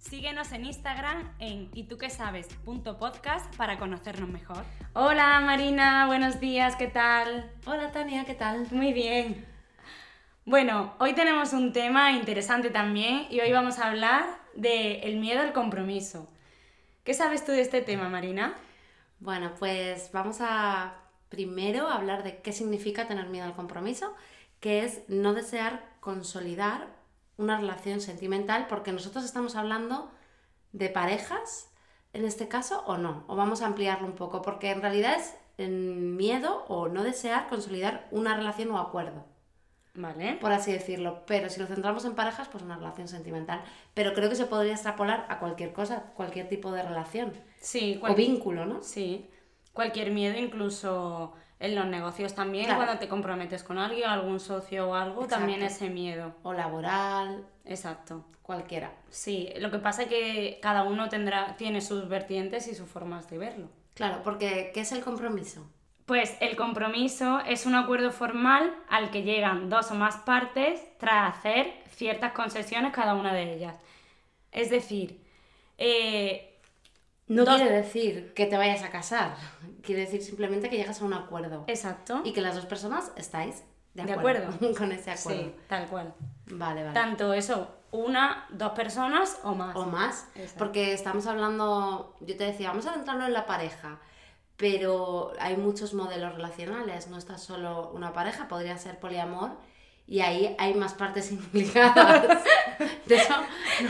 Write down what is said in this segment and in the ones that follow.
Síguenos en Instagram en y tú qué sabes.podcast para conocernos mejor. Hola Marina, buenos días, ¿qué tal? Hola Tania, ¿qué tal? Muy bien. Bueno, hoy tenemos un tema interesante también y hoy vamos a hablar del miedo al compromiso. ¿Qué sabes tú de este tema, Marina? Bueno, pues vamos a primero hablar de qué significa tener miedo al compromiso, que es no desear consolidar una relación sentimental, porque nosotros estamos hablando de parejas, en este caso, o no, o vamos a ampliarlo un poco, porque en realidad es miedo o no desear consolidar una relación o acuerdo. Vale. Por así decirlo. Pero si lo centramos en parejas, pues una relación sentimental. Pero creo que se podría extrapolar a cualquier cosa, cualquier tipo de relación. Sí, O vínculo, ¿no? Sí, cualquier miedo, incluso en los negocios también, cuando te comprometes con alguien, algún socio o algo, también ese miedo. O laboral. Exacto. Cualquiera. Sí, lo que pasa es que cada uno tendrá, tiene sus vertientes y sus formas de verlo. Claro, porque ¿qué es el compromiso? Pues el compromiso es un acuerdo formal al que llegan dos o más partes tras hacer ciertas concesiones cada una de ellas. Es decir, eh, no quiere decir que te vayas a casar, quiere decir simplemente que llegas a un acuerdo. Exacto. Y que las dos personas estáis de De acuerdo, con ese acuerdo. Sí, tal cual. Vale, vale. Tanto eso, una, dos personas o más. o más, Exacto. porque estamos hablando, yo te decía, vamos a centrarlo en la pareja, pero hay muchos modelos relacionales, no está solo una pareja, podría ser poliamor y ahí hay más partes implicadas. De eso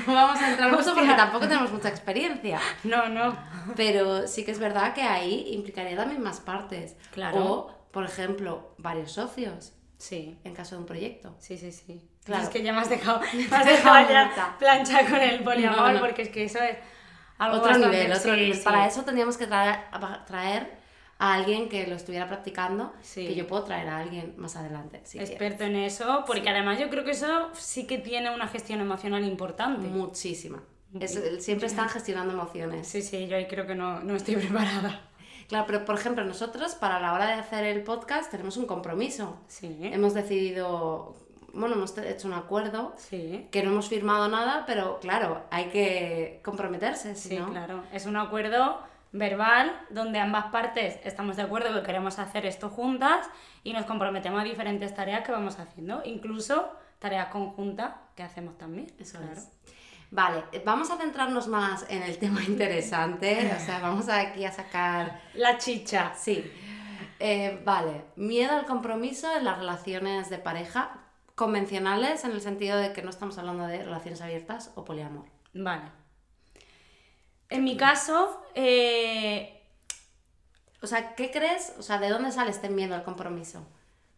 no vamos a entrar mucho porque tampoco tenemos mucha experiencia, No, no. pero sí que es verdad que ahí implicaría también más partes. Claro. O, por ejemplo, varios socios Sí. en caso de un proyecto. Sí, sí, sí. Claro. Es que ya me has dejado, me has dejado ya plancha con el poliamor, No, no. porque es que eso es algo otro nivel, otro sí, nivel. sí. Para eso tendríamos que traer, traer a alguien que lo estuviera practicando, Sí. que yo puedo traer a alguien más adelante. Si quieres. Experto en eso, porque además yo creo que eso sí que tiene una gestión emocional importante. Muchísima. Es- siempre están gestionando emociones. Sí, sí, yo ahí creo que no, no estoy preparada. Claro, pero por ejemplo, nosotros para la hora de hacer el podcast tenemos un compromiso. Sí, Hemos decidido, bueno, hemos hecho un acuerdo, sí, que no hemos firmado nada, pero claro, hay que comprometerse, sí, no. claro. Es un acuerdo verbal donde ambas partes estamos de acuerdo que queremos hacer esto juntas y nos comprometemos a diferentes tareas que vamos haciendo, incluso tareas conjuntas que hacemos también. Eso claro. es. Vale, vamos a centrarnos más en el tema interesante, o sea, vamos aquí a sacar... La chicha. Sí, Eh, vale, miedo al compromiso en las relaciones de pareja convencionales en el sentido de que no estamos hablando de relaciones abiertas o poliamor. Vale. En mi caso, eh, O sea, ¿qué crees? O sea, ¿de dónde sale este miedo al compromiso?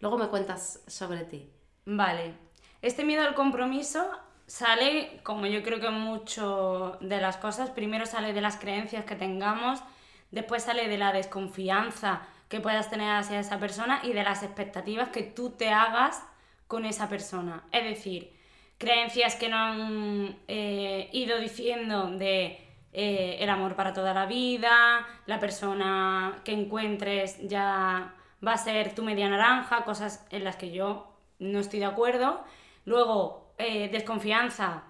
Luego me cuentas sobre ti. Vale. Este miedo al compromiso sale, como yo creo que mucho de las cosas, primero sale de las creencias que tengamos, después sale de la desconfianza que puedas tener hacia esa persona y de las expectativas que tú te hagas con esa persona. Es decir, creencias que no han eh, ido diciendo de eh, el amor para toda la vida, la persona que encuentres ya va a ser tu media naranja, cosas en las que yo no estoy de acuerdo. Luego, eh, desconfianza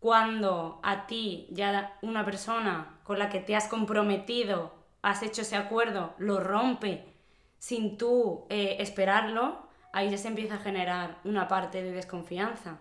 cuando a ti ya una persona con la que te has comprometido, has hecho ese acuerdo, lo rompe sin tú eh, esperarlo, ahí ya se empieza a generar una parte de desconfianza.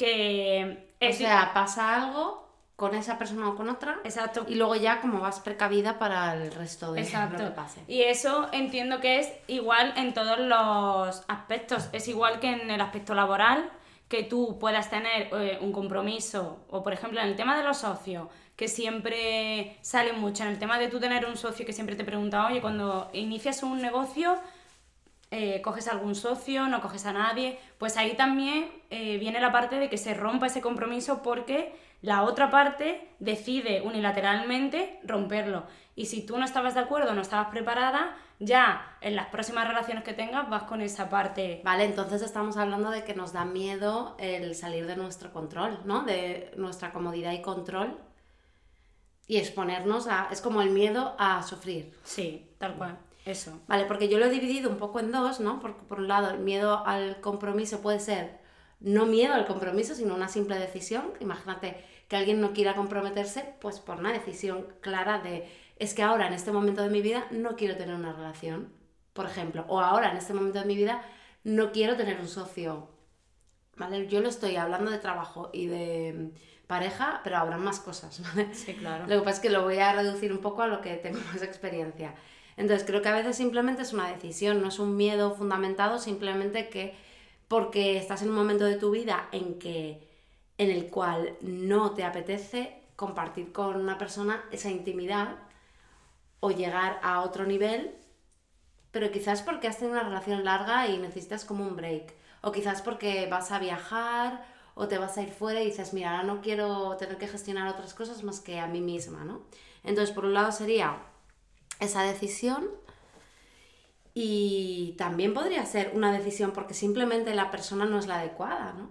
Que O es sea, pasa algo con esa persona o con otra exacto, y luego ya como vas precavida para el resto de Exacto. lo que pase. Y eso entiendo que es igual en todos los aspectos. Es igual que en el aspecto laboral, que tú puedas tener eh, un compromiso, o por ejemplo en el tema de los socios, que siempre sale mucho, en el tema de tú tener un socio que siempre te pregunta, oye, cuando inicias un negocio, eh, coges a algún socio, no coges a nadie, pues ahí también eh, viene la parte de que se rompa ese compromiso porque la otra parte decide unilateralmente romperlo. Y si tú no estabas de acuerdo, no estabas preparada, ya en las próximas relaciones que tengas vas con esa parte. Vale, entonces estamos hablando de que nos da miedo el salir de nuestro control, ¿no? De nuestra comodidad y control. Y exponernos a... Es como el miedo a sufrir. Sí, tal cual. Eso. Vale, porque yo lo he dividido un poco en dos, ¿no? Porque por un lado, el miedo al compromiso puede ser no miedo al compromiso, sino una simple decisión. Imagínate que alguien no quiera comprometerse, pues por una decisión clara de es que ahora en este momento de mi vida no quiero tener una relación, por ejemplo, o ahora en este momento de mi vida no quiero tener un socio. ¿Vale? Yo lo estoy hablando de trabajo y de pareja, pero habrá más cosas, ¿vale? Sí, claro. Lo que pasa es que lo voy a reducir un poco a lo que tengo más experiencia. Entonces, creo que a veces simplemente es una decisión, no es un miedo fundamentado, simplemente que porque estás en un momento de tu vida en que en el cual no te apetece compartir con una persona esa intimidad o llegar a otro nivel, pero quizás porque has tenido una relación larga y necesitas como un break, o quizás porque vas a viajar o te vas a ir fuera y dices, mira, ahora no quiero tener que gestionar otras cosas más que a mí misma, ¿no? Entonces, por un lado sería esa decisión y también podría ser una decisión porque simplemente la persona no es la adecuada, ¿no?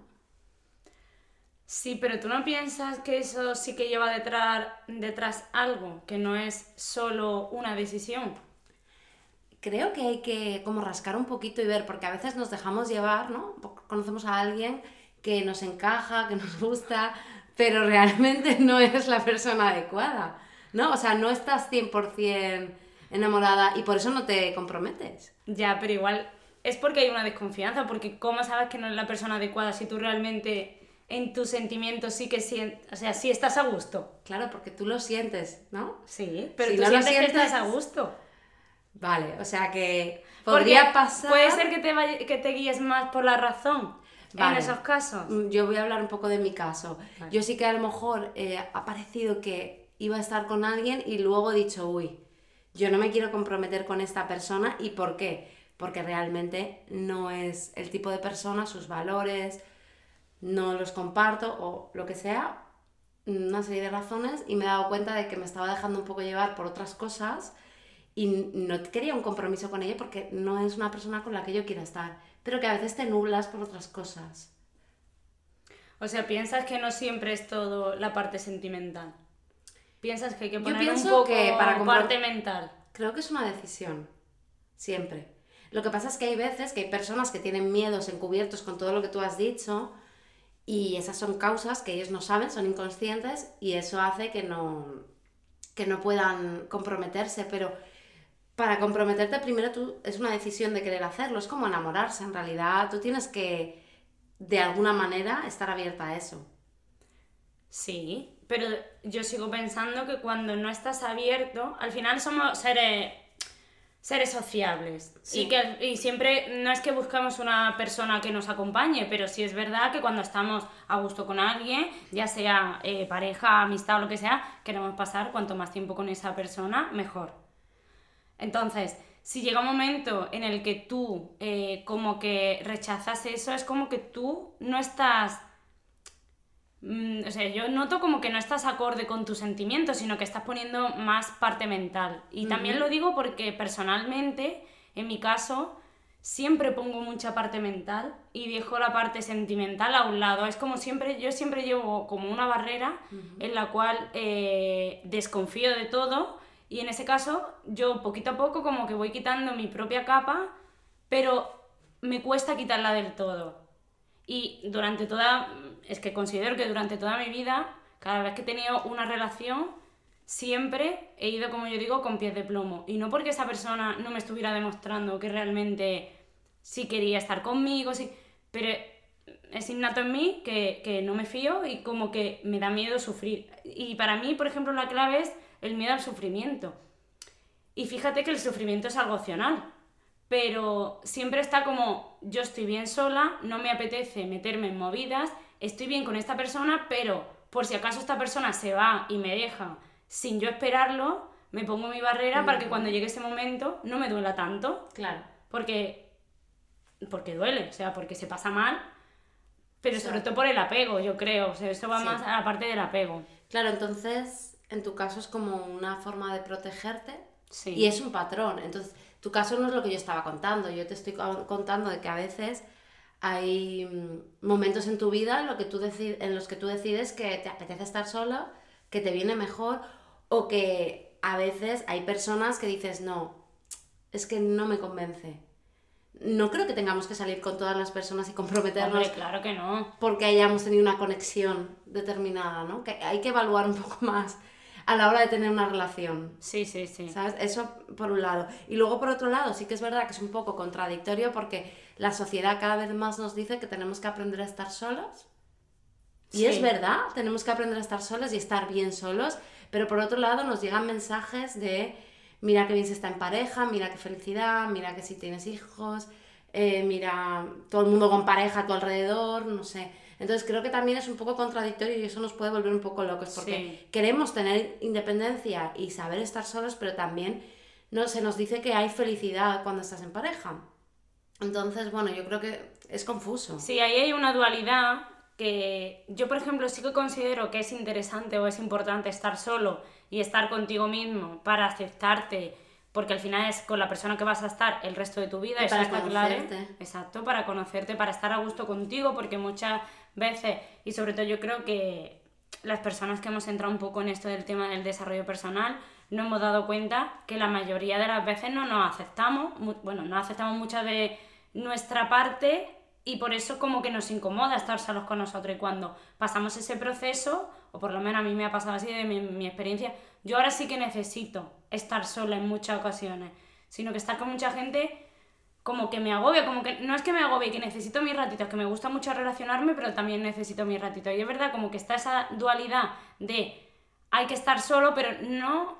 Sí, pero tú no piensas que eso sí que lleva detrás, detrás algo, que no es solo una decisión. Creo que hay que como rascar un poquito y ver, porque a veces nos dejamos llevar, ¿no? Conocemos a alguien que nos encaja, que nos gusta, pero realmente no es la persona adecuada, ¿no? O sea, no estás 100% enamorada y por eso no te comprometes. Ya, pero igual es porque hay una desconfianza, porque ¿cómo sabes que no es la persona adecuada si tú realmente en tus sentimientos sí que sientes, o sea, sí estás a gusto. Claro, porque tú lo sientes, ¿no? Sí, pero tú sientes, que estás a gusto. Vale, o sea que podría pasar... Puede ser que te, que te guíes más por la razón en esos casos. Mm, yo voy a hablar un poco de mi caso. Yo sí que a lo mejor eh, ha parecido que iba a estar con alguien y luego he dicho, uy, yo no me quiero comprometer con esta persona. ¿Y por qué? Porque realmente no es el tipo de persona, sus valores, no los comparto o lo que sea, una serie de razones y me he dado cuenta de que me estaba dejando un poco llevar por otras cosas y no quería un compromiso con ella porque no es una persona con la que yo quiera estar, pero que a veces te nublas por otras cosas. O sea, piensas que no siempre es todo la parte sentimental. Piensas que hay que poner un poco que para parte mental. Creo que es una decisión, siempre. Lo que pasa es que hay veces que hay personas que tienen miedos encubiertos con todo lo que tú has dicho, y esas son causas que ellos no saben, son inconscientes y eso hace que no, que no puedan comprometerse. Pero para comprometerte primero tú, es una decisión de querer hacerlo, es como enamorarse en realidad. Tú tienes que, de alguna manera, estar abierta a eso. Sí, pero yo sigo pensando que cuando no estás abierto, al final somos seres seres sociables. Y, que, y siempre no es que buscamos una persona que nos acompañe, pero sí es verdad que cuando estamos a gusto con alguien, ya sea eh, pareja, amistad o lo que sea, queremos pasar cuanto más tiempo con esa persona, mejor. Entonces, si llega un momento en el que tú eh, como que rechazas eso, es como que tú no estás Mm, o sea, yo noto como que no estás acorde con tus sentimientos, sino que estás poniendo más parte mental. Y también lo digo porque personalmente, en mi caso, siempre pongo mucha parte mental y dejo la parte sentimental a un lado. Es como siempre, yo siempre llevo como una barrera en la cual eh, desconfío de todo y en ese caso yo poquito a poco como que voy quitando mi propia capa, pero me cuesta quitarla del todo. Y durante toda, es que considero que durante toda mi vida, cada vez que he tenido una relación, siempre he ido, como yo digo, con pies de plomo. Y no porque esa persona no me estuviera demostrando que realmente sí quería estar conmigo, sí, pero es innato en mí que, que no me fío y como que me da miedo sufrir. Y para mí, por ejemplo, la clave es el miedo al sufrimiento. Y fíjate que el sufrimiento es algo opcional pero siempre está como yo estoy bien sola, no me apetece meterme en movidas, estoy bien con esta persona, pero por si acaso esta persona se va y me deja sin yo esperarlo, me pongo mi barrera para que cuando llegue ese momento no me duela tanto. Claro. Porque, porque duele, o sea, porque se pasa mal, Pero sobre todo por el apego, yo creo. O sea, eso va más a la parte del apego. Claro, entonces, en tu caso es como una forma de protegerte y es un patrón. Entonces, tu caso no es lo que yo estaba contando. Yo te estoy contando de que a veces hay mm, momentos en tu vida en, lo que tú en los que tú decides que te apetece estar sola, que te viene mejor o que a veces hay personas que dices, no, es que no me convence. No creo que tengamos que salir con todas las personas y comprometernos. claro que no. Porque hayamos tenido una conexión determinada, ¿no? Que hay que evaluar un poco más a la hora de tener una relación. Sí, sí, sí. ¿Sabes? Eso por un lado. Y luego por otro lado, sí que es verdad que es un poco contradictorio porque la sociedad cada vez más nos dice que tenemos que aprender a estar solos. Y es verdad, tenemos que aprender a estar solos y estar bien solos, pero por otro lado nos llegan mensajes de mira que bien se está en pareja, mira qué felicidad, mira que si tienes hijos, eh, mira todo el mundo con pareja a tu alrededor, no sé. Entonces creo que también es un poco contradictorio y eso nos puede volver un poco locos porque queremos tener independencia y saber estar solos, pero también no, se nos dice que hay felicidad cuando estás en pareja. Entonces, bueno, yo creo que es confuso. Sí, ahí hay una dualidad que yo, por ejemplo, sí que considero que es interesante o es importante estar solo y estar contigo mismo para aceptarte, porque al final es con la persona que vas a estar el resto de tu vida, eso está claro. Exacto, para conocerte, para estar a gusto contigo, porque muchas veces, y sobre todo yo creo que las personas que hemos entrado un poco en esto del tema del desarrollo personal, no hemos dado cuenta que la mayoría de las veces no nos aceptamos, bueno, no aceptamos muchas de nuestra parte y por eso como que nos incomoda estar solos con nosotros. Y cuando pasamos ese proceso, o por lo menos a mí me ha pasado así de mi, mi experiencia, yo ahora sí que necesito estar sola en muchas ocasiones, sino que estar con mucha gente como que me agobia, como que no es que me agobie, que necesito mis ratitos, que me gusta mucho relacionarme, pero también necesito mis ratitos. Y es verdad como que está esa dualidad de hay que estar solo, pero no,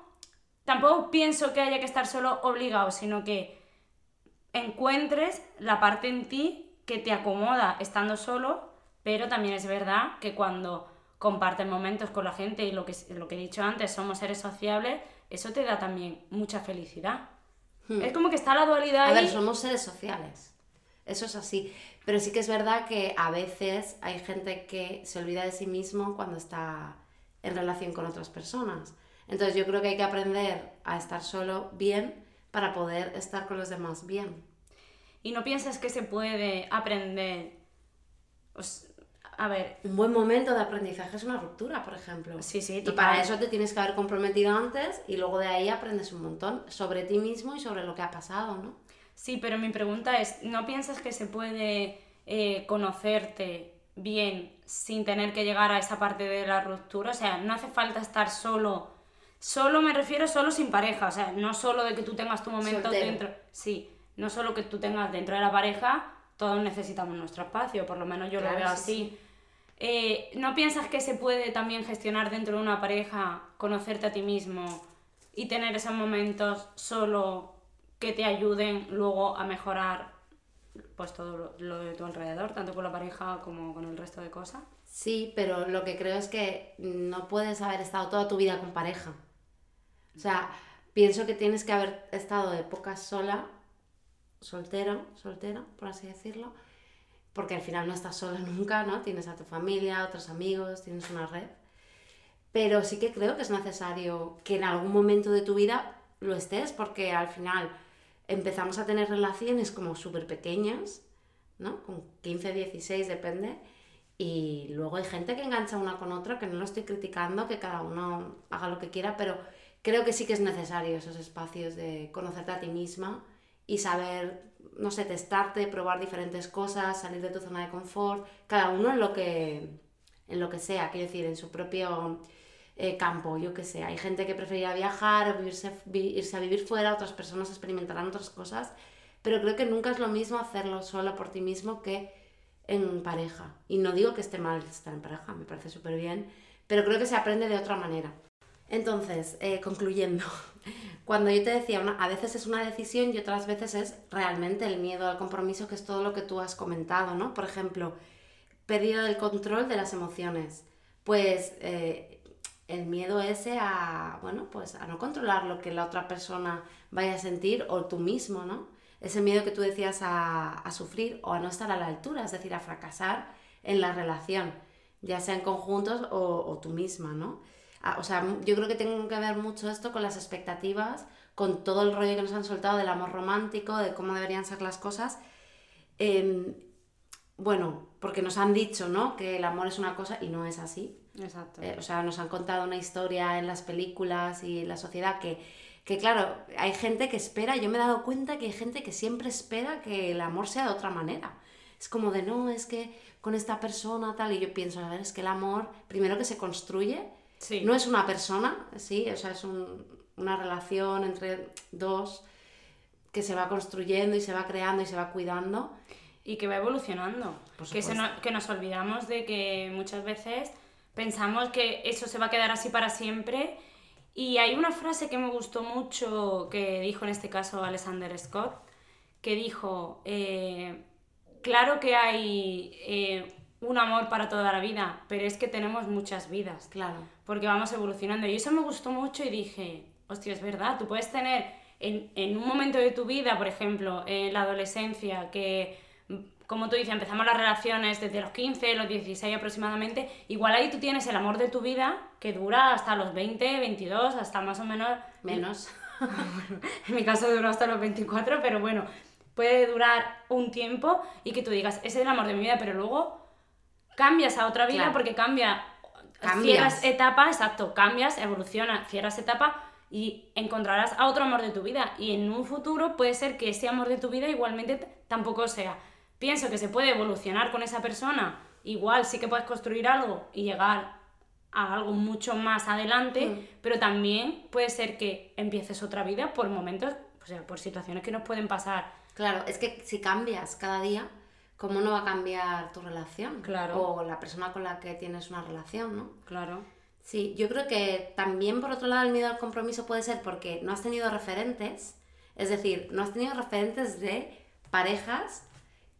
tampoco pienso que haya que estar solo obligado, sino que encuentres la parte en ti que te acomoda estando solo, pero también es verdad que cuando compartes momentos con la gente y lo que, lo que he dicho antes, somos seres sociables, eso te da también mucha felicidad. Hmm. Es como que está la dualidad. A ver, somos seres sociales. Eso es así. Pero sí que es verdad que a veces hay gente que se olvida de sí mismo cuando está en relación con otras personas. Entonces yo creo que hay que aprender a estar solo bien para poder estar con los demás bien y no piensas que se puede aprender. A ver. Un buen momento de aprendizaje es una ruptura, por ejemplo. Sí, sí, Y para eso te tienes que haber comprometido antes y luego de ahí aprendes un montón sobre ti mismo y sobre lo que ha pasado, ¿no? Sí, pero mi pregunta es: ¿no piensas que se puede eh, conocerte bien sin tener que llegar a esa parte de la ruptura? O sea, no hace falta estar solo. Solo me refiero solo sin pareja, o sea, no solo de que tú tengas tu momento dentro. Sí, no solo que tú tengas dentro de la pareja, todos necesitamos nuestro espacio, por lo menos yo lo veo así. Eh, ¿No piensas que se puede también gestionar dentro de una pareja, conocerte a ti mismo y tener esos momentos solo que te ayuden luego a mejorar pues todo lo, de tu alrededor, tanto con la pareja como con el resto de cosas? Sí, pero lo que creo es que no puedes haber estado toda tu vida con pareja. O sea, pienso que tienes que haber estado de épocas sola soltero, soltero, por así decirlo, porque al final no estás sola nunca, ¿no? Tienes a tu familia, otros amigos, tienes una red. Pero sí que creo que es necesario que en algún momento de tu vida lo estés, porque al final empezamos a tener relaciones como súper pequeñas, ¿no? Con 15, 16, depende. Y luego hay gente que engancha una con otra, que no lo estoy criticando, que cada uno haga lo que quiera, pero creo que sí que es necesario esos espacios de conocerte a ti misma y saber, no sé, testarte, probar diferentes cosas, salir de tu zona de confort, cada uno en lo que, en lo que sea, quiero decir, en su propio eh, campo, yo que sé. Hay gente que prefería viajar o irse, irse a vivir fuera, otras personas experimentarán otras cosas, pero creo que nunca es lo mismo hacerlo solo por ti mismo que en pareja. Y no digo que esté mal estar en pareja, me parece súper bien, pero creo que se aprende de otra manera. Entonces, eh, concluyendo, cuando yo te decía, a veces es una decisión y otras veces es realmente el miedo al compromiso, que es todo lo que tú has comentado, ¿no? Por ejemplo, pérdida del control de las emociones. Pues eh, el miedo ese a, bueno, pues a no controlar lo que la otra persona vaya a sentir o tú mismo, ¿no? Ese miedo que tú decías a, sufrir o a no estar a la altura, es decir, a fracasar en la relación, ya sea en conjuntos o, o tú misma, ¿no? Ah, o sea, yo creo que tiene que ver mucho esto con las expectativas, con todo el rollo que nos han soltado del amor romántico, de cómo deberían ser las cosas. Em, bueno, porque nos han dicho, ¿no? Que el amor es una cosa y no es así. Exacto. Eh, o sea, nos han contado una historia en las películas y en la sociedad que, que, claro, hay gente que espera, yo me he dado cuenta que hay gente que siempre espera que el amor sea de otra manera. Es como de, no, es que con esta persona tal, y yo pienso, a ver, es que el amor, primero que se construye, Sí. no es una persona, sí, o sea, es un- una relación entre dos que se va construyendo y se va creando y se va cuidando. y que va evolucionando. Que, se no- que nos olvidamos de que muchas veces pensamos que eso se va a quedar así para siempre. Y hay una frase que me gustó mucho que dijo en este caso Alexander Scott, que dijo, eh, claro que hay eh, un amor para toda la vida, pero es que tenemos muchas vidas Claro. porque vamos evolucionando. Y eso me gustó mucho y dije, hostia, es verdad, tú puedes tener en, en un momento de tu vida, por ejemplo, en la adolescencia, que, como tú dices, empezamos las relaciones desde los 15, los 16 aproximadamente, igual ahí tú tienes el amor de tu vida que dura hasta los 20, 22, hasta más o menos... Menos. En mi caso duró hasta los 24, pero bueno, puede durar un tiempo y que tú digas, ese es el amor de mi vida, pero luego cambias a otra vida Claro. porque cambia, Cambias. cierras etapa, exacto, cambias, evoluciona, cierras etapa y encontrarás a otro amor de tu vida. Y en un futuro puede ser que ese amor de tu vida igualmente tampoco sea. Pienso que se puede evolucionar con esa persona, igual sí que puedes construir algo y llegar a algo mucho más adelante, Mm. pero también puede ser que empieces otra vida por momentos, o sea, por situaciones que nos pueden pasar. Claro, es que si cambias cada día, ¿cómo no va a cambiar tu relación? Claro. O la persona con la que tienes una relación, ¿no? Claro. Sí, yo creo que también por otro lado el miedo al compromiso puede ser porque no has tenido referentes, es decir, no has tenido referentes de parejas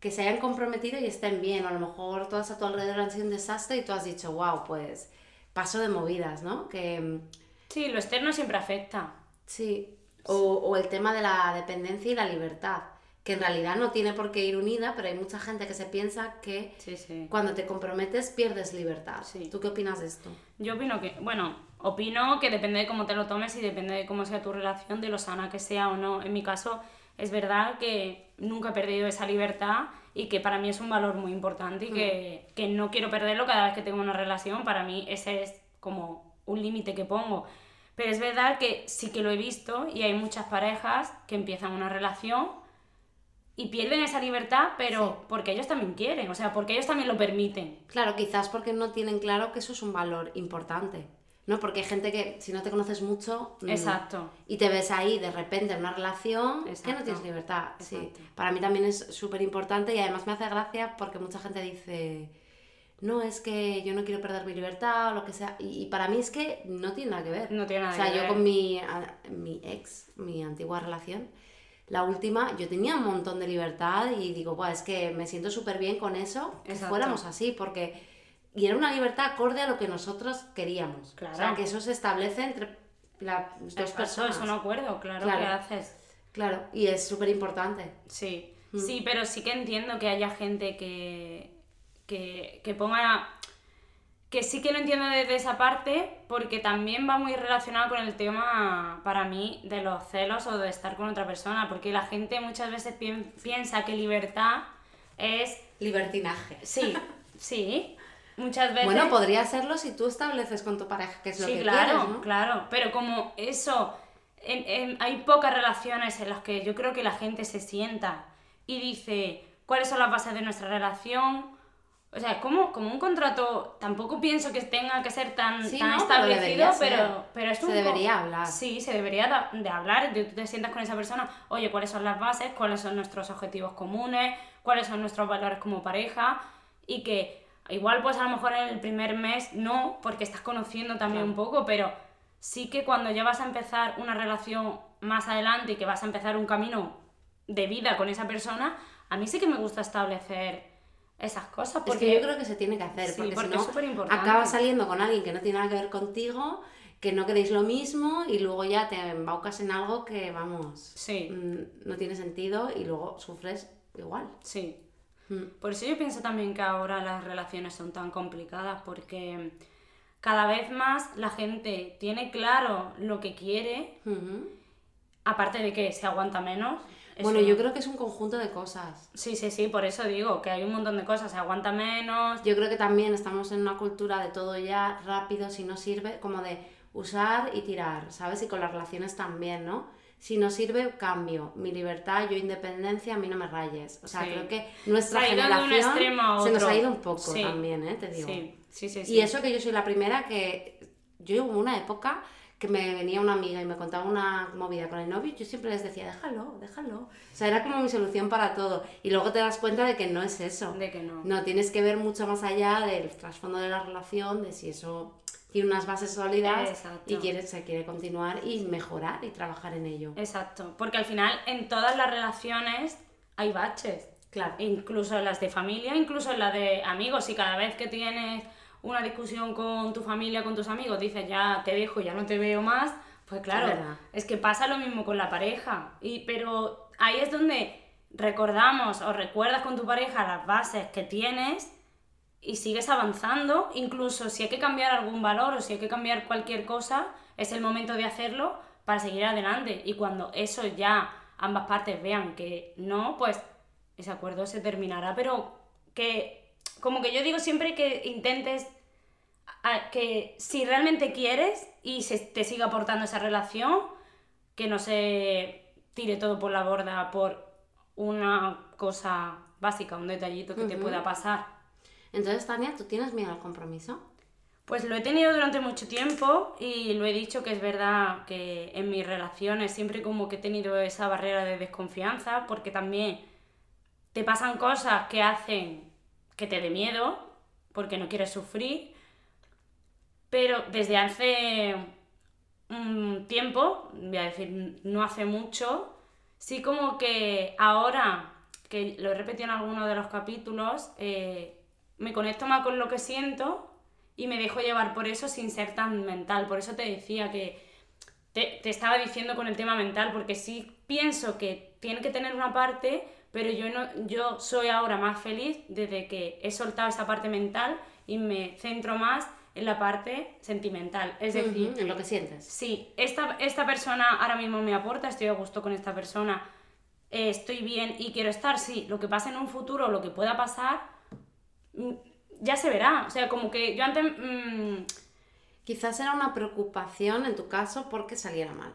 que se hayan comprometido y estén bien, o a lo mejor todas a tu alrededor han sido un desastre y tú has dicho, wow, pues paso de movidas, ¿no? Que mm, Sí, lo externo siempre afecta. sí, o, o el tema de la dependencia y la libertad, que en realidad no tiene por qué ir unida, pero hay mucha gente que se piensa que Sí, sí. cuando te comprometes pierdes libertad. Sí. ¿Tú qué opinas de esto? Yo opino que, bueno, opino que depende de cómo te lo tomes y depende de cómo sea tu relación, de lo sana que sea o no. En mi caso, es verdad que nunca he perdido esa libertad y que para mí es un valor muy importante y que, que no quiero perderlo cada vez que tengo una relación. Para mí ese es como un límite que pongo. Pero es verdad que sí que lo he visto y hay muchas parejas que empiezan una relación y pierden esa libertad, pero porque ellos también quieren, o sea, porque ellos también lo permiten. Claro, quizás porque no tienen claro que eso es un valor importante. ¿No? Porque hay gente que si no te conoces mucho mm, Exacto. y te ves ahí de repente en una relación que no tienes libertad. Sí. Para mí también es súper importante y además me hace gracia porque mucha gente dice, no, es que yo no quiero perder mi libertad o lo que sea. Y, y para mí es que no tiene nada que ver. No tiene nada O sea, que yo ver. con mi, mi ex, mi antigua relación, la última, yo tenía un montón de libertad y digo, Buah, es que me siento súper bien con eso, que Exacto. fuéramos así, porque... Y era una libertad acorde a lo que nosotros queríamos. Claro. O sea, que eso se establece entre las dos personas. Es un acuerdo, claro, Claro. que haces. Claro, y es súper importante. Sí, Mm. sí, pero sí que entiendo que haya gente que, que, que ponga... Que sí que lo entiendo desde esa parte, porque también va muy relacionado con el tema, para mí, de los celos o de estar con otra persona, porque la gente muchas veces pien- piensa que libertad es... Libertinaje. Sí, sí, muchas veces... Bueno, podría serlo si tú estableces con tu pareja qué es lo sí, que claro, quieres, ¿no? claro. Pero como eso, en- en- hay pocas relaciones en las que yo creo que la gente se sienta y dice cuáles son las bases de nuestra relación. O sea, es como, como un contrato, tampoco pienso que tenga que ser tan, Sí, tan no, establecido, debería pero, pero es Se un debería po- hablar. Sí, se debería de hablar, de tú te sientas con esa persona, oye, cuáles son las bases, cuáles son nuestros objetivos comunes, cuáles son nuestros valores como pareja y que igual pues a lo mejor en el primer mes no, porque estás conociendo también Claro. un poco, pero sí que cuando ya vas a empezar una relación más adelante y que vas a empezar un camino de vida con esa persona, a mí sí que me gusta establecer esas cosas Es porque que yo creo que se tiene que hacer, Sí, porque, porque si no es acabas saliendo con alguien que no tiene nada que ver contigo, que no queréis lo mismo y luego ya te embaucas en algo que, vamos, Sí. mm, no tiene sentido y luego sufres igual. Sí. Mm. Por eso yo pienso también que ahora las relaciones son tan complicadas porque cada vez más la gente tiene claro lo que quiere, aparte de que se aguanta menos. Bueno, yo creo que es un conjunto de cosas. Sí, sí, sí, por eso digo que hay un montón de cosas, se aguanta menos. Yo creo que también estamos en una cultura de todo ya rápido, si no sirve, como de usar y tirar, ¿sabes? Y con las relaciones también, ¿no? Si no sirve, cambio. Mi libertad, yo independencia, a mí no me rayes. O sea, Sí. creo que nuestra generación se nos ha ido un poco Sí. también, ¿eh? Te digo. Sí, sí, sí. sí. Y eso que yo soy la primera que... Yo hubo una época que me venía una amiga y me contaba una movida con el novio yo siempre les decía, déjalo, déjalo. O sea, era como mi solución para todo. Y luego te das cuenta de que no es eso. De que no. No, tienes que ver mucho más allá del trasfondo de la relación, de si eso tiene unas bases sólidas Exacto. y quiere, se quiere continuar y mejorar y trabajar en ello. Exacto, porque al final en todas las relaciones hay baches. Claro. Incluso en las de familia, incluso en las de amigos. Y cada vez que tienes una discusión con tu familia, con tus amigos, dices ya te dejo, ya no te veo más, pues claro, Es es que pasa lo mismo con la pareja. Y, pero ahí es donde recordamos o recuerdas con tu pareja las bases que tienes y sigues avanzando, incluso si hay que cambiar algún valor o si hay que cambiar cualquier cosa, es el momento de hacerlo para seguir adelante. Y cuando eso ya ambas partes vean que no, pues ese acuerdo se terminará, pero que como que yo digo siempre que intentes a- que si realmente quieres y se te siga aportando esa relación, que no se tire todo por la borda por una cosa básica, un detallito que te pueda pasar. Entonces, Tania, ¿tú tienes miedo al compromiso? Pues lo he tenido durante mucho tiempo y lo he dicho que es verdad que en mis relaciones siempre como que he tenido esa barrera de desconfianza porque también te pasan cosas que hacen que te dé miedo porque no quieres sufrir, pero desde hace un tiempo, voy a decir no hace mucho, sí como que ahora, que lo he repetido en alguno de los capítulos, eh, me conecto más con lo que siento y me dejo llevar por eso sin ser tan mental. Por eso te decía que te, te estaba diciendo con el tema mental, porque sí pienso que tiene que tener una parte, pero yo, no, yo soy ahora más feliz desde que he soltado esa parte mental y me centro más en la parte sentimental. Es decir, en lo que sientes. Sí, esta, esta persona ahora mismo me aporta, estoy a gusto con esta persona, eh, estoy bien y quiero estar, sí, lo que pase en un futuro, lo que pueda pasar, mm, ya se verá. O sea, como que yo antes... mm, Quizás era una preocupación en tu caso porque saliera mal.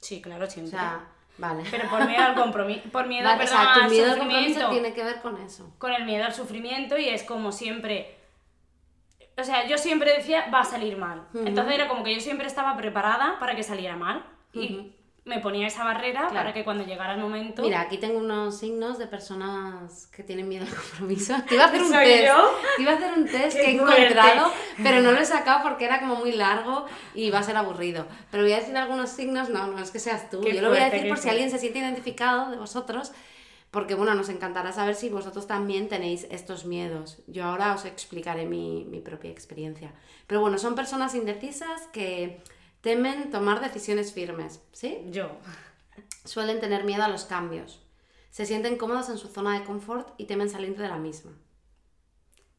sí, claro, O siempre. sea, vale. Pero por miedo al compromiso, por miedo, Vale, o perdón, sea, tu al miedo al sufrimiento. compromiso tiene que ver con eso. con el miedo al sufrimiento y es como siempre. O sea, yo siempre decía, va a salir mal. Entonces era como que yo siempre estaba preparada para que saliera mal. Y. me ponía esa barrera Claro. para que cuando llegara el momento. Mira, aquí tengo unos signos de personas que tienen miedo al compromiso. Te iba a hacer un ¿Soy test. yo? Te iba a hacer un test Qué que he fuerte. encontrado, pero no lo he sacado porque era como muy largo y va a ser aburrido. Pero voy a decir algunos signos, no, no es que seas tú. Qué Yo lo voy a decir por si alguien se siente identificado de vosotros. Porque bueno, nos encantará saber si vosotros también tenéis estos miedos. Yo ahora os explicaré mi, mi propia experiencia. Pero bueno, son personas indecisas que temen tomar decisiones firmes, ¿sí? Yo. Suelen tener miedo a los cambios. Se sienten cómodos en su zona de confort y temen salir de la misma.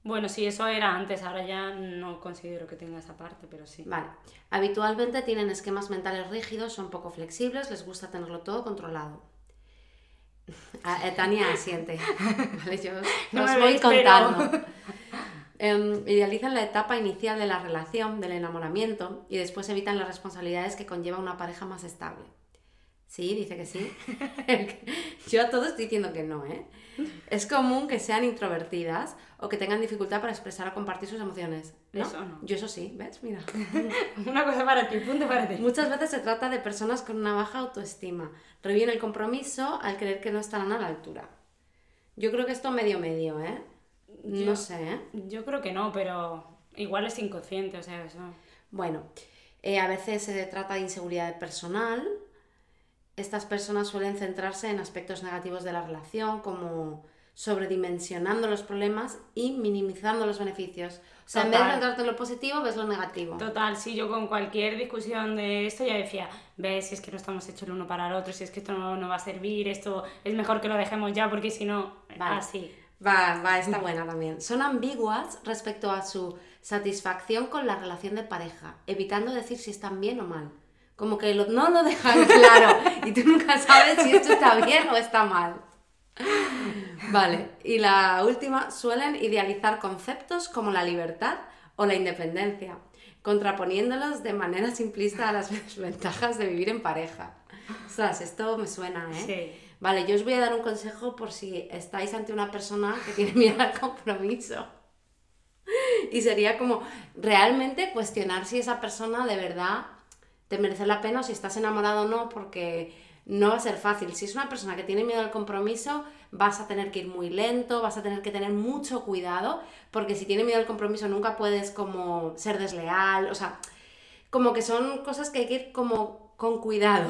Bueno, sí, eso era antes, ahora ya no considero que tenga esa parte, pero sí. Vale. Habitualmente tienen esquemas mentales rígidos, son poco flexibles, les gusta tenerlo todo controlado. Ah, eh, Tania asiente. Vale, yo No os voy contando. Em, idealizan la etapa inicial de la relación, del enamoramiento, y después evitan las responsabilidades que conlleva una pareja más estable. Sí, dice que sí. Yo a todo estoy diciendo que no, ¿eh? Es común que sean introvertidas o que tengan dificultad para expresar o compartir sus emociones. ¿no? Eso no. Yo eso sí, ¿ves? Mira. Una cosa para ti, punto para ti. Muchas veces se trata de personas con una baja autoestima. Reviven el compromiso al creer que no estarán a la altura. Yo creo que esto medio medio, ¿eh? No Yo- sé, ¿eh? Yo creo que no, pero igual es inconsciente, o sea, eso. Bueno, eh, a veces se trata de inseguridad personal. Estas personas suelen centrarse en aspectos negativos de la relación, como sobredimensionando los problemas y minimizando los beneficios. O sea, en vez de centrarte en lo positivo, ves lo negativo. Total, sí, yo con cualquier discusión de esto ya decía, ves, si es que no estamos hechos el uno para el otro, si es que esto no, no va a servir, esto es mejor que lo dejemos ya porque si no, Vale. así. Va, va, está buena también. Son ambiguas respecto a su satisfacción con la relación de pareja, evitando decir si están bien o mal. Como que lo- no lo dejan claro y tú nunca sabes si esto está bien o está mal. Vale, y la última, suelen idealizar conceptos como la libertad o la independencia, contraponiéndolos de manera simplista a las desventajas de vivir en pareja. Ostras, esto me suena, ¿eh? Sí. Vale, yo os voy a dar un consejo por si estáis ante una persona que tiene miedo al compromiso. Y sería como realmente cuestionar si esa persona de verdad te merece la pena o si estás enamorado o no, porque no va a ser fácil. Si es una persona que tiene miedo al compromiso, vas a tener que ir muy lento, vas a tener que tener mucho cuidado, porque si tiene miedo al compromiso nunca puedes como ser desleal, o sea, como que son cosas que hay que ir como con cuidado.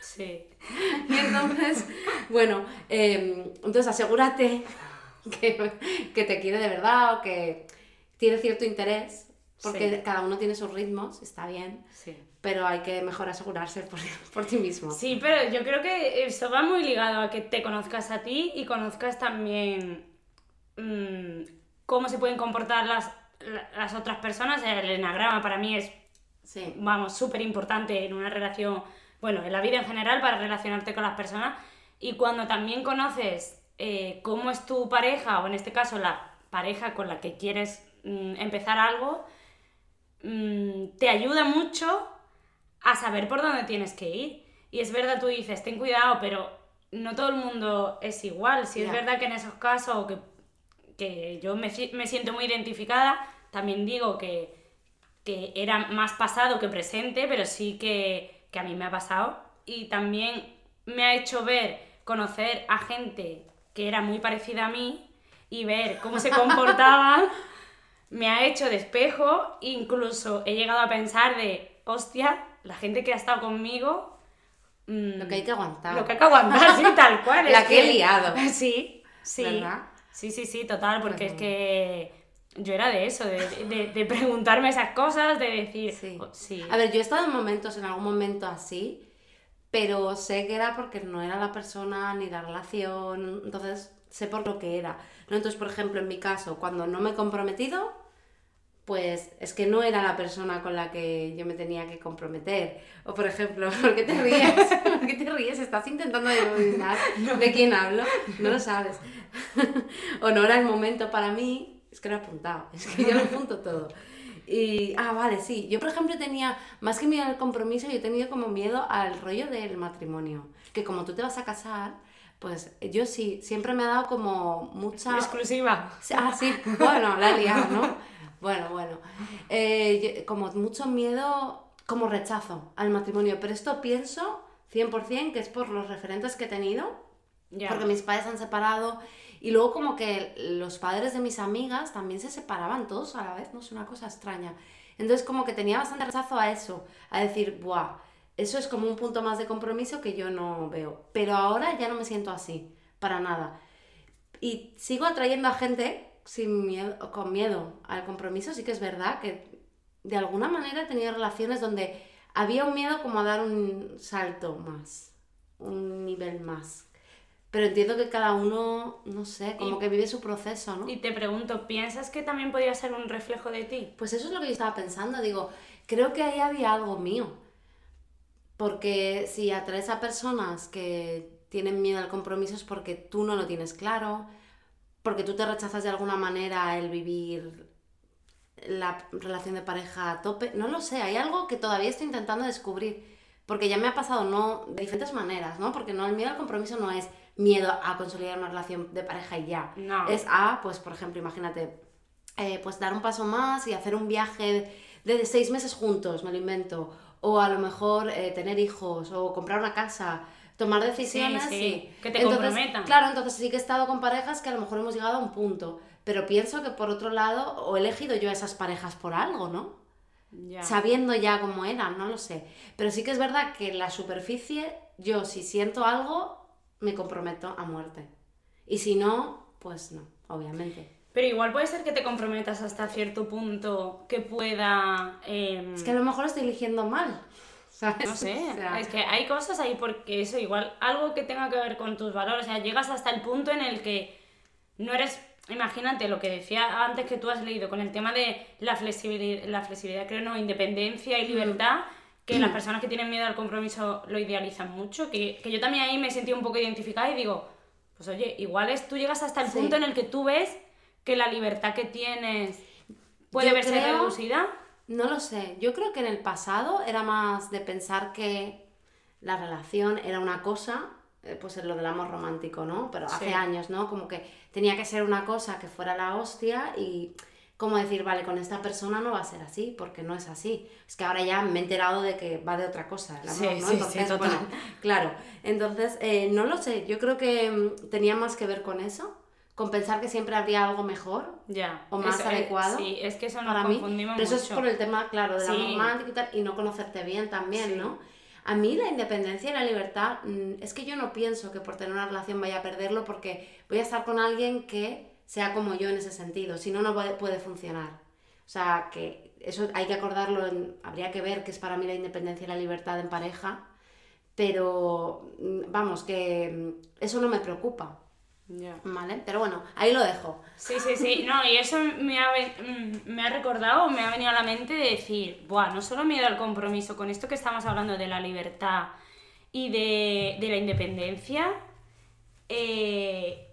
Sí. Y entonces, bueno, eh, entonces asegúrate que, que te quiere de verdad o que tiene cierto interés, porque Sí. cada uno tiene sus ritmos, está bien, Sí. pero hay que mejor asegurarse por, por ti mismo. Sí, pero yo creo que eso va muy ligado a que te conozcas a ti y conozcas también mm, cómo se pueden comportar las, la- las otras personas. El enagrama para mí es, Sí, vamos, súper importante en una relación, bueno, en la vida en general para relacionarte con las personas. Y cuando también conoces eh, cómo es tu pareja, o en este caso la pareja con la que quieres mm, empezar algo, mm, te ayuda mucho a saber por dónde tienes que ir. Y es verdad, tú dices, ten cuidado, pero no todo el mundo es igual. Si es verdad que en esos casos que, que yo me, me siento muy identificada, también digo que, que era más pasado que presente, pero sí que, que a mí me ha pasado. Y también me ha hecho ver, conocer a gente que era muy parecida a mí y ver cómo se comportaban me ha hecho de espejo, incluso he llegado a pensar de, hostia, la gente que ha estado conmigo... mm, lo que hay que aguantar. Lo que hay que aguantar, sí, tal cual. La es que he liado. Sí, sí. ¿Verdad? Sí, sí, sí, total, porque Pues es que yo era de eso, de, de- de preguntarme esas cosas, de decir, Sí. oh, sí. A ver, yo he estado en momentos, en algún momento así, pero sé que era porque no era la persona ni la relación, entonces sé por lo que era. ¿no? Entonces, por ejemplo, en mi caso, cuando no me he comprometido, pues es que no era la persona con la que yo me tenía que comprometer. O por ejemplo, ¿por qué te ríes? ¿Por qué te ríes? ¿Estás intentando adivinar de quién hablo? No lo sabes. o no era el momento para mí, es que lo he apuntado, es que yo lo apunto todo. Y, ah, vale, sí. Yo, por ejemplo, tenía, más que miedo al compromiso, yo he tenido como miedo al rollo del matrimonio. Que como tú te vas a casar, pues yo sí, siempre me ha dado como mucha... Exclusiva. Ah, sí, bueno, la he liado, ¿no? Bueno, bueno. Eh, como mucho miedo, como rechazo al matrimonio, pero esto pienso 100% que es por los referentes que he tenido, Ya. porque mis padres se han separado y luego como que los padres de mis amigas también se separaban todos a la vez, no es una cosa extraña. Entonces como que tenía bastante rechazo a eso, a decir, buah, eso es como un punto más de compromiso que yo no veo. Pero ahora ya no me siento así, para nada. Y sigo atrayendo a gente sin miedo, con miedo al compromiso, sí que es verdad que de alguna manera he tenido relaciones donde había un miedo como a dar un salto más, un nivel más. Pero entiendo que cada uno, no sé, como Y- que vive su proceso, ¿no? Y te pregunto, ¿piensas que también podría ser un reflejo de ti? Pues eso es lo que yo estaba pensando, digo, creo que ahí había algo mío. Porque si atraes a personas que tienen miedo al compromiso es porque tú no lo tienes claro, porque tú te rechazas de alguna manera el vivir la relación de pareja a tope. No lo sé, hay algo que todavía estoy intentando descubrir. Porque ya me ha pasado, no, de diferentes maneras, ¿no? Porque no, el miedo al compromiso no es miedo a consolidar una relación de pareja y ya. No. Es a, pues, por ejemplo, imagínate, eh, pues dar un paso más y hacer un viaje de, de seis meses juntos, me lo invento. O a lo mejor eh, tener hijos, o comprar una casa, tomar decisiones. sí, sí. que te Entonces, comprometan. Claro, entonces sí que he estado con parejas que a lo mejor hemos llegado a un punto. Pero pienso que por otro lado, o he elegido yo a esas parejas por algo, ¿no? Ya. sabiendo ya cómo eran, no lo sé. Pero sí que es verdad que en la superficie, yo si siento algo, me comprometo a muerte. Y si no, pues no, obviamente. Pero igual puede ser que te comprometas hasta cierto punto que pueda... em, Es que a lo mejor estoy eligiendo mal. ¿sabes? No sé, O sea, es que hay cosas ahí porque eso, igual algo que tenga que ver con tus valores, o sea, llegas hasta el punto en el que no eres imagínate lo que decía antes que tú has leído con el tema de la flexibilidad, la flexibilidad creo, no, independencia y Mm. Que las personas que tienen miedo al compromiso lo idealizan mucho, que, que yo también ahí me sentí un poco identificada y digo, pues oye, igual es, tú llegas hasta el Sí. punto en el que tú ves que la libertad que tienes puede Yo verse creo- reducida. No lo sé. Yo creo que en el pasado era más de pensar que la relación era una cosa, eh, pues en lo del amor romántico, ¿no? Pero hace Sí. años, ¿no? Como que tenía que ser una cosa que fuera la hostia y como decir, vale, con esta persona no va a ser así, porque no es así. Es que ahora ya me he enterado de que va de otra cosa, el amor, Sí, ¿no? sí, sí, Entonces, total. bueno, claro. Entonces, eh, no lo sé. Yo creo que mm, tenía más que ver con eso, con pensar que siempre habría algo mejor Ya. o más Eso, eh, adecuado sí, es que eso nos para mí. Pero eso mucho. es por el tema, claro, del amor Sí. romántico y tal, y no conocerte bien también, Sí. ¿no? A mí la independencia y la libertad, mm, es que yo no pienso que por tener una relación vaya a perderlo porque voy a estar con alguien que sea como yo en ese sentido, si no, no puede, puede funcionar. O sea, que eso hay que acordarlo, en- habría que ver qué es para mí la independencia y la libertad en pareja, pero mm, vamos, que mm, eso no me preocupa, Ya. ¿vale? Pero bueno, ahí lo dejo. Sí, sí, sí. No, y eso me ha, mm, me ha recordado, me ha venido a la mente de decir, Buah, no solo miedo al compromiso, con esto que estamos hablando de la libertad y de, de la independencia, eh,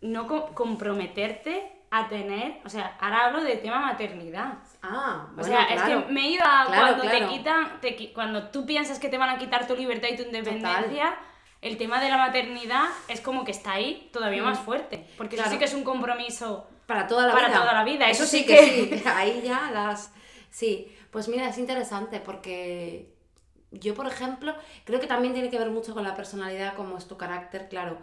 no co- comprometerte a tener, o sea, ahora hablo de tema maternidad. Ah, O bueno, sea, claro. es que me he ido a Claro, cuando claro. te quitan, te cuando tú piensas que te van a quitar tu libertad y tu independencia, el tema de la maternidad es como que está ahí todavía más fuerte. Porque Mm. Eso sí que es un compromiso Para toda la Para vida. toda la vida, Eso eso sí sí que, que- sí. Ahí ya las. Sí. Pues mira, es interesante porque yo, por ejemplo, creo que también tiene que ver mucho con la personalidad, como es tu carácter, claro.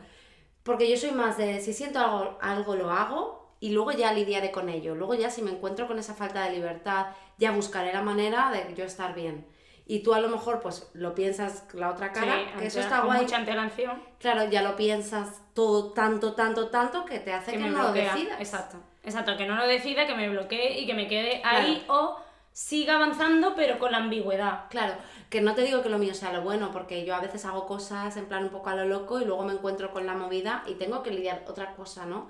Porque yo soy más de si siento algo, algo lo hago y luego ya lidiaré con ello. Luego ya si me encuentro con esa falta de libertad, ya buscaré la manera de yo estar bien. Y tú a lo mejor pues lo piensas la otra cara, Sí, que eso está con guay. mucha antelación Claro, ya lo piensas todo tanto, tanto, tanto que te hace que, que me no lo bloquea. decidas. Exacto. Exacto, que no lo decida, que me bloquee y que me quede ahí o siga avanzando pero con la ambigüedad. Claro, que no te digo que lo mío sea lo bueno, porque yo a veces hago cosas en plan un poco a lo loco y luego me encuentro con la movida y tengo que lidiar otra cosa, ¿no?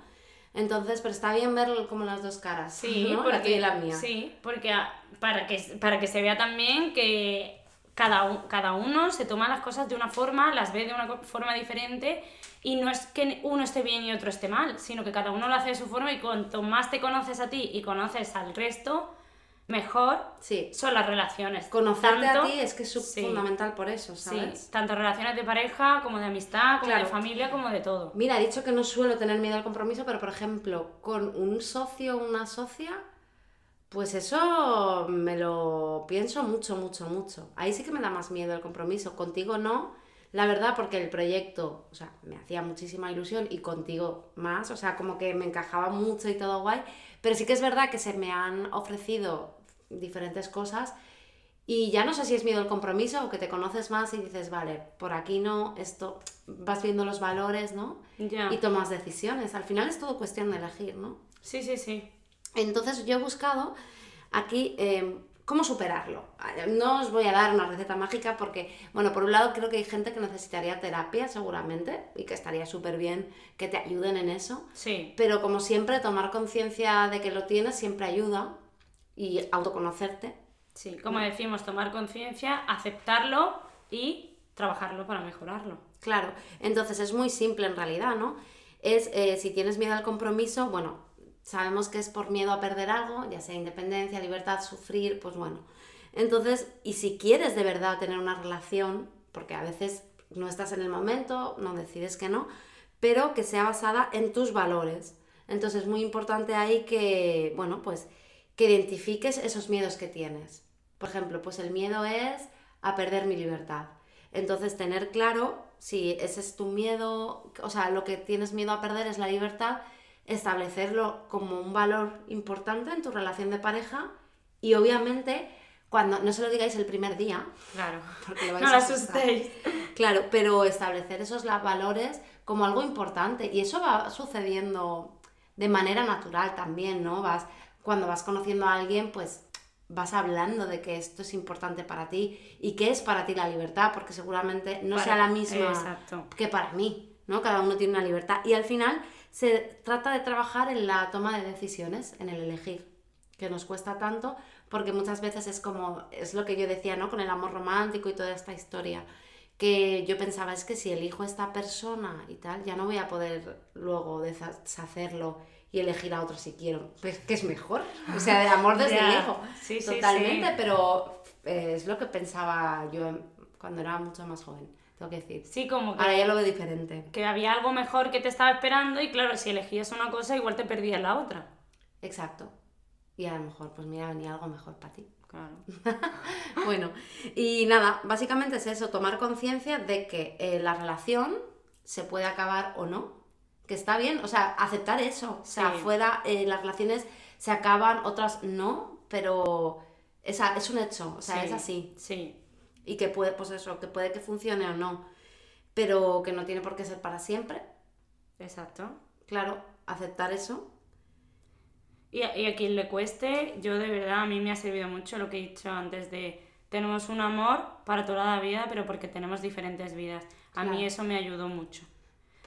Entonces, pero está bien ver como las dos caras, Sí, ¿no? porque, la tuya y la mía. Sí, porque para que, para que se vea también que cada, cada uno se toma las cosas de una forma, las ve de una forma diferente y no es que uno esté bien y otro esté mal, sino que cada uno lo hace de su forma y cuanto más te conoces a ti y conoces al resto, mejor Sí, son las relaciones. conocerte Tanto- a ti es que es sí. fundamental por eso, Sí, ¿sabes? tanto relaciones de pareja como de amistad, como Claro. de familia, como de todo. Mira, he dicho que no suelo tener miedo al compromiso, pero por ejemplo, con un socio o una socia, pues eso me lo pienso mucho, mucho, mucho. Ahí sí que me da más miedo el compromiso. Contigo no, la verdad, porque el proyecto, o sea, me hacía muchísima ilusión y contigo más, o sea, como que me encajaba mucho y todo guay. Pero sí que es verdad que se me han ofrecido diferentes cosas y ya no sé si es miedo al compromiso o que te conoces más y dices, vale, por aquí no, esto, vas viendo los valores, ¿no? Ya. y tomas decisiones. Al final es todo cuestión de elegir, ¿no? Sí, sí, sí. Entonces yo he buscado aquí eh, cómo superarlo. No os voy a dar una receta mágica porque, bueno, por un lado creo que hay gente que necesitaría terapia seguramente y que estaría súper bien que te ayuden en eso. Sí. Pero como siempre, tomar conciencia de que lo tienes siempre ayuda y autoconocerte. Sí, como decimos, tomar conciencia, aceptarlo y trabajarlo para mejorarlo. Claro, entonces es muy simple en realidad, ¿no? Es eh, si tienes miedo al compromiso, bueno, sabemos que es por miedo a perder algo, ya sea independencia, libertad, sufrir, pues bueno. Entonces, y si quieres de verdad tener una relación, porque a veces no estás en el momento, no decides que no, pero que sea basada en tus valores. Entonces es muy importante ahí que, bueno, pues que identifiques esos miedos que tienes. Por ejemplo, pues el miedo es a perder mi libertad. Entonces tener claro si ese es tu miedo, o sea, lo que tienes miedo a perder es la libertad, establecerlo como un valor importante en tu relación de pareja y obviamente cuando no se lo digáis el primer día, Claro. porque lo vais No a asustéis. Claro, pero establecer esos valores como algo importante y eso va sucediendo de manera natural también, ¿no? Vas cuando vas conociendo a alguien, pues vas hablando de que esto es importante para ti y que es para ti la libertad, porque seguramente no Para- sea la misma Exacto. que para mí, ¿no? Cada uno tiene una libertad y al final se trata de trabajar en la toma de decisiones, en el elegir, que nos cuesta tanto porque muchas veces es como, es lo que yo decía, ¿no? Con el amor romántico y toda esta historia, que yo pensaba, es que si elijo a esta persona y tal, ya no voy a poder luego deshacerlo y elegir a otro si quiero, pues que es mejor, o sea, de amor desde lejos, sí, totalmente, pero eh, es lo que pensaba yo cuando era mucho más joven tengo que decir. Sí, como que... Ahora ya lo veo diferente. Que había algo mejor que te estaba esperando y claro, si elegías una cosa igual te perdías la otra. Exacto. Y a lo mejor, pues mira, venía algo mejor para ti. Claro. bueno, y nada, básicamente es eso, tomar conciencia de que eh, la relación se puede acabar o no, que está bien, o sea, aceptar eso. O sea, fuera eh, las relaciones se acaban, otras no, pero esa, es un hecho, o sea, es así. Sí. Y que puede, pues eso, que puede que funcione o no, pero que no tiene por qué ser para siempre. Exacto. Claro, aceptar eso y a, quien le cueste, yo de verdad, a mí me ha servido mucho lo que he dicho antes de tenemos un amor para toda la vida, pero porque tenemos diferentes vidas. A mí eso me ayudó mucho.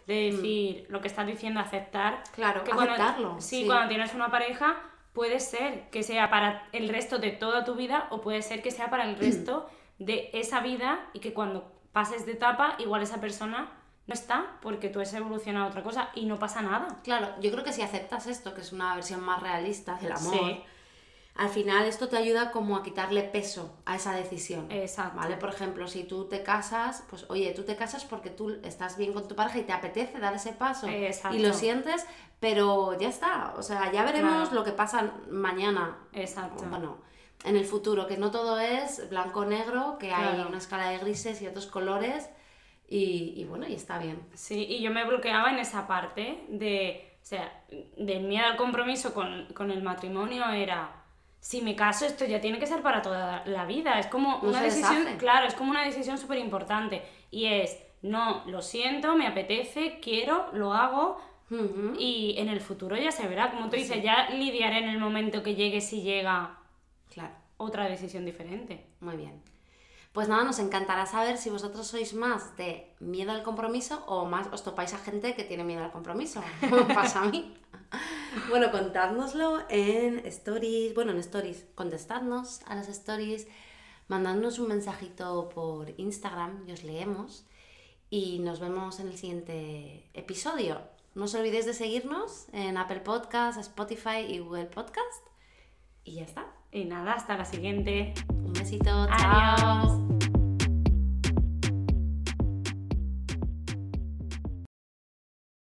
De mm. decir, lo que estás diciendo, aceptar. Claro, que aceptarlo. sí, cuando tienes una pareja, puede ser que sea para el resto de toda tu vida o puede ser que sea para el resto de esa vida y que cuando pases de etapa, igual esa persona no está porque tú has evolucionado a otra cosa y no pasa nada. Claro, yo creo que si aceptas esto, que es una versión más realista del amor, al final esto te ayuda como a quitarle peso a esa decisión. Exacto. ¿Vale? Por ejemplo, si tú te casas, pues oye, tú te casas porque tú estás bien con tu pareja y te apetece dar ese paso Exacto. y lo sientes, pero ya está. O sea, ya veremos lo que pasa mañana. Exacto. Bueno, en el futuro, que no todo es blanco-negro, que hay una escala de grises y otros colores y, bueno, y está bien. Sí, y yo me bloqueaba en esa parte de, o sea, del miedo al compromiso con, con el matrimonio era, si me caso esto ya tiene que ser para toda la vida, es como una decisión, claro, es como una decisión súper importante y es, no, lo siento, me apetece, quiero, lo hago, y en el futuro ya se verá, como tú dices, ya lidiaré en el momento que llegue si llega claro. otra decisión diferente. Muy bien. Pues nada, nos encantará saber si vosotros sois más de miedo al compromiso o más os topáis a gente que tiene miedo al compromiso, como pasa a mí. Bueno, contádnoslo en stories, bueno, en stories, contestadnos a las stories, mandadnos un mensajito por Instagram y os leemos y nos vemos en el siguiente episodio. No os olvidéis de seguirnos en Apple Podcast, Spotify y Google Podcast. Y ya está. Y nada, hasta la siguiente. Un besito, chao.